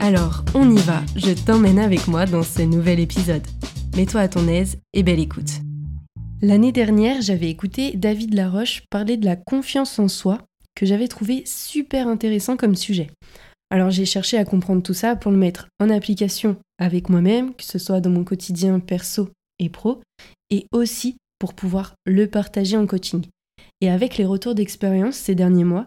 Alors, on y va, je t'emmène avec moi dans ce nouvel épisode. Mets-toi à ton aise et belle écoute. L'année dernière, j'avais écouté David Laroche parler de la confiance en soi, que j'avais trouvé super intéressant comme sujet. Alors j'ai cherché à comprendre tout ça pour le mettre en application avec moi-même, que ce soit dans mon quotidien perso et pro, et aussi pour pouvoir le partager en coaching. Et avec les retours d'expérience ces derniers mois,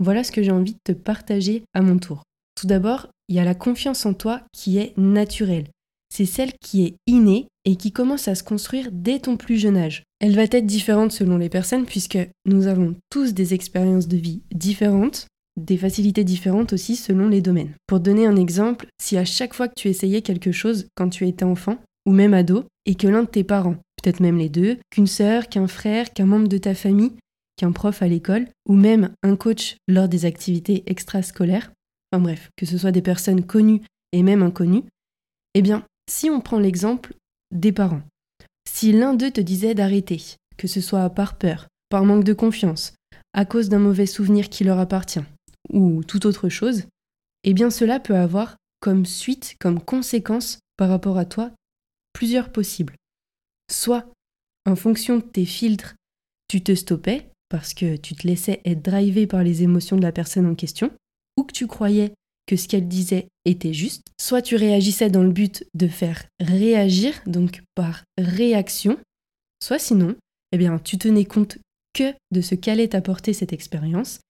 voilà ce que j'ai envie de te partager à mon tour. Tout d'abord, il y a la confiance en toi qui est naturelle. C'est celle qui est innée et qui commence à se construire dès ton plus jeune âge. Elle va être différente selon les personnes puisque nous avons tous des expériences de vie différentes, des facilités différentes aussi selon les domaines. Pour donner un exemple, si à chaque fois que tu essayais quelque chose quand tu étais enfant, ou même ado, et que l'un de tes parents, peut-être même les deux, qu'une sœur, qu'un frère, qu'un membre de ta famille, qu'un prof à l'école, ou même un coach lors des activités extrascolaires, enfin bref, que ce soit des personnes connues et même inconnues, eh bien, si on prend l'exemple des parents, si l'un d'eux te disait d'arrêter, que ce soit par peur, par manque de confiance, à cause d'un mauvais souvenir qui leur appartient, ou toute autre chose, eh bien cela peut avoir comme suite, comme conséquence par rapport à toi, plusieurs possibles. Soit, en fonction de tes filtres, tu te stoppais parce que tu te laissais être drivé par les émotions de la personne en question, tu croyais que ce qu'elle disait était juste, soit tu réagissais dans le but de faire réagir, donc par réaction, soit sinon, eh bien, tu tenais compte que de ce qu'allait t'apporter cette expérience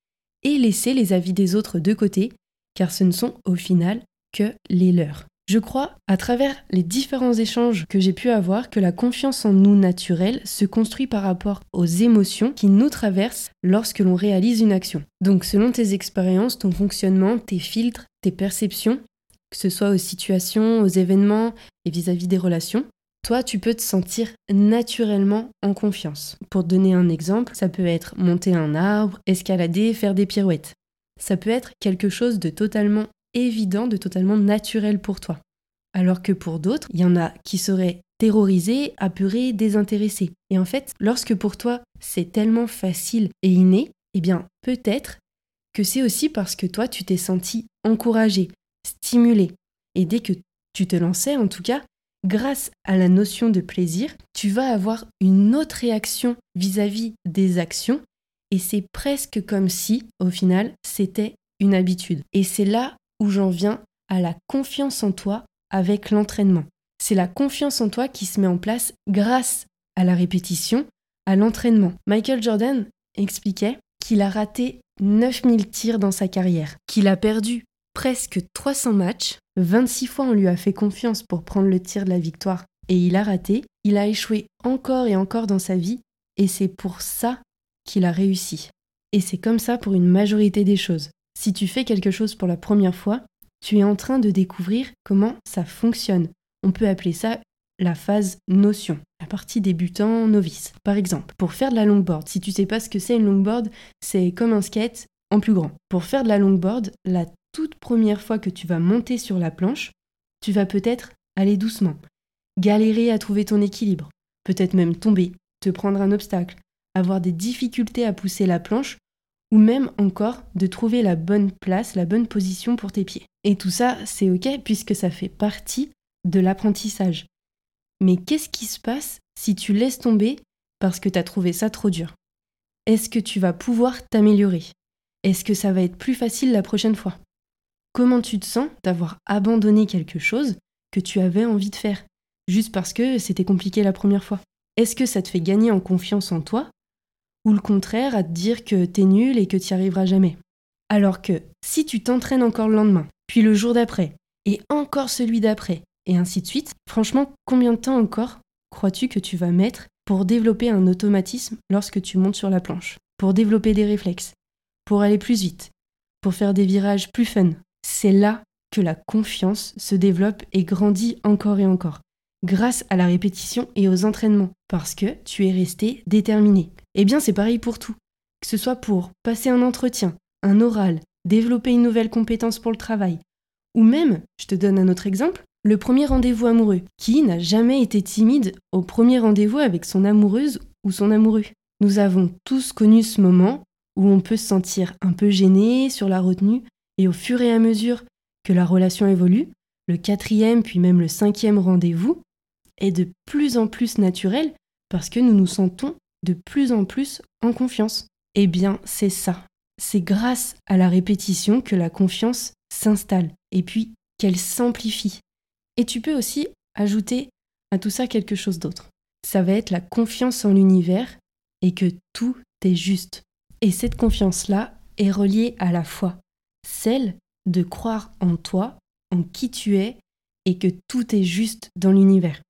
et laisser les avis des autres de côté, car ce ne sont au final que les leurs. Je crois, à travers les différents échanges que j'ai pu avoir, que la confiance en nous naturelle se construit par rapport aux émotions qui nous traversent lorsque l'on réalise une action. Donc selon tes expériences, ton fonctionnement, tes filtres, tes perceptions, que ce soit aux situations, aux événements et vis-à-vis -vis des relations, toi, tu peux te sentir naturellement en confiance. Pour donner un exemple, ça peut être monter un arbre, escalader, faire des pirouettes. Ça peut être quelque chose de totalement évident, de totalement naturel pour toi. Alors que pour d'autres, il y en a qui seraient terrorisés, apeurés, désintéressés. Et en fait, lorsque pour toi c'est tellement facile et inné, eh bien peut-être que c'est aussi parce que toi tu t'es senti encouragé, stimulé. Et dès que tu te lançais, en tout cas, grâce à la notion de plaisir, tu vas avoir une autre réaction vis-à-vis des actions et c'est presque comme si, au final, c'était une habitude. Et c'est là où j'en viens à la confiance en toi avec l'entraînement. C'est la confiance en toi qui se met en place grâce à la répétition, à l'entraînement. Michael Jordan expliquait qu'il a raté 9000 tirs dans sa carrière, qu'il a perdu presque 300 matchs 26 fois on lui a fait confiance pour prendre le tir de la victoire et il a raté. Il a échoué encore et encore dans sa vie et c'est pour ça qu'il a réussi. Et c'est comme ça pour une majorité des choses. Si tu fais quelque chose pour la première fois, tu es en train de découvrir comment ça fonctionne. On peut appeler ça la phase notion, la partie débutant novice. Par exemple, pour faire de la longboard, si tu sais pas ce que c'est une longboard, c'est comme un skate en plus grand. Pour faire de la longboard, la toute première fois que tu vas monter sur la planche, tu vas peut-être aller doucement, galérer à trouver ton équilibre, peut-être même tomber, te prendre un obstacle, avoir des difficultés à pousser la planche, ou même encore de trouver la bonne place, la bonne position pour tes pieds. Et tout ça, c'est ok puisque ça fait partie de l'apprentissage. Mais qu'est-ce qui se passe si tu laisses tomber parce que tu as trouvé ça trop dur? Est-ce que tu vas pouvoir t'améliorer? Est-ce que ça va être plus facile la prochaine fois? Comment tu te sens d'avoir abandonné quelque chose que tu avais envie de faire, juste parce que c'était compliqué la première fois? Est-ce que ça te fait gagner en confiance en toi Ou le contraire, à te dire que t'es nul et que tu n'y arriveras jamais. Alors que si tu t'entraînes encore le lendemain, puis le jour d'après, et encore celui d'après, et ainsi de suite, franchement, combien de temps encore crois-tu que tu vas mettre pour développer un automatisme lorsque tu montes sur la planche Pour développer des réflexes Pour aller plus vite Pour faire des virages plus fun? C'est là que la confiance se développe et grandit encore et encore, grâce à la répétition et aux entraînements, parce que tu es resté déterminé. Eh bien, c'est pareil pour tout. Que ce soit pour passer un entretien, un oral, développer une nouvelle compétence pour le travail, ou même, je te donne un autre exemple, le premier rendez-vous amoureux. Qui n'a jamais été timide au premier rendez-vous avec son amoureuse ou son amoureux Nous avons tous connu ce moment où on peut se sentir un peu gêné sur la retenue, et au fur et à mesure que la relation évolue, le quatrième puis même le cinquième rendez-vous est de plus en plus naturel parce que nous nous sentons de plus en plus en confiance. Eh bien, c'est ça. C'est grâce à la répétition que la confiance s'installe et puis qu'elle s'amplifie. Et tu peux aussi ajouter à tout ça quelque chose d'autre. Ça va être la confiance en l'univers et que tout est juste. Et cette confiance-là est reliée à la foi, celle de croire en toi, en qui tu es et que tout est juste dans l'univers.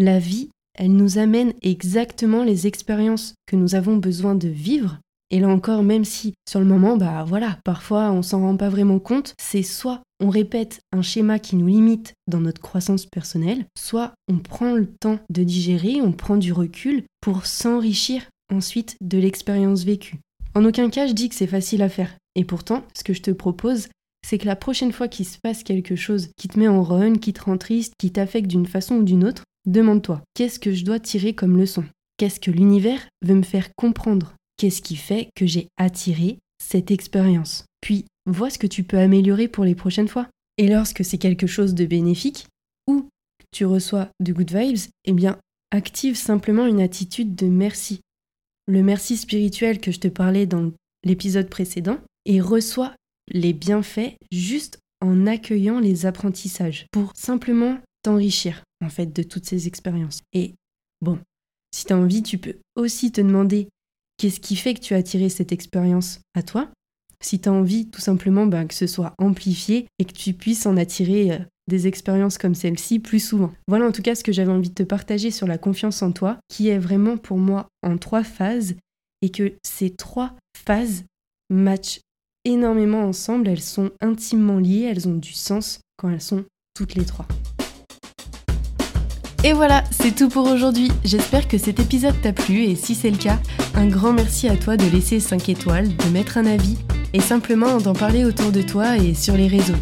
La vie, elle nous amène exactement les expériences que nous avons besoin de vivre et là encore, même si sur le moment, bah voilà, parfois on s'en rend pas vraiment compte, c'est soit on répète un schéma qui nous limite dans notre croissance personnelle, soit on prend le temps de digérer, on prend du recul pour s'enrichir ensuite de l'expérience vécue. En aucun cas je dis que c'est facile à faire. Et pourtant, ce que je te propose, c'est que la prochaine fois qu'il se passe quelque chose qui te met en run, qui te rend triste, qui t'affecte d'une façon ou d'une autre, demande-toi, qu'est-ce que je dois tirer comme leçon? Qu'est-ce que l'univers veut me faire comprendre? Qu'est-ce qui fait que j'ai attiré cette expérience? Puis, vois ce que tu peux améliorer pour les prochaines fois. Et lorsque c'est quelque chose de bénéfique, ou tu reçois de good vibes, eh bien, active simplement une attitude de merci. Le merci spirituel que je te parlais dans l'épisode précédent, et reçois les bienfaits juste en accueillant les apprentissages pour simplement t'enrichir en fait de toutes ces expériences. Et bon, si tu as envie, tu peux aussi te demander Qu'est-ce qui fait que tu as attiré cette expérience à toi Si tu as envie tout simplement bah, que ce soit amplifié et que tu puisses en attirer euh, des expériences comme celle-ci plus souvent. Voilà en tout cas ce que j'avais envie de te partager sur la confiance en toi, qui est vraiment pour moi en trois phases et que ces trois phases matchent énormément ensemble, elles sont intimement liées, elles ont du sens quand elles sont toutes les trois. Et voilà, c'est tout pour aujourd'hui. J'espère que cet épisode t'a plu et si c'est le cas, un grand merci à toi de laisser 5 étoiles, de mettre un avis et simplement d'en parler autour de toi et sur les réseaux.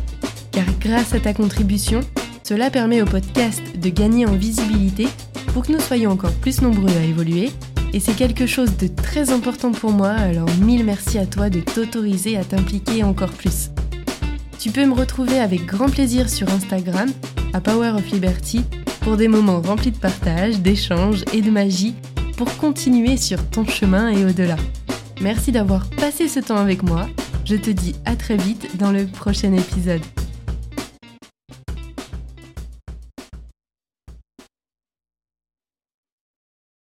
Car grâce à ta contribution, cela permet au podcast de gagner en visibilité pour que nous soyons encore plus nombreux à évoluer et c'est quelque chose de très important pour moi, alors mille merci à toi de t'autoriser à t'impliquer encore plus. Tu peux me retrouver avec grand plaisir sur Instagram à Power of Liberty pour des moments remplis de partage, d'échanges et de magie pour continuer sur ton chemin et au-delà. Merci d'avoir passé ce temps avec moi. Je te dis à très vite dans le prochain épisode.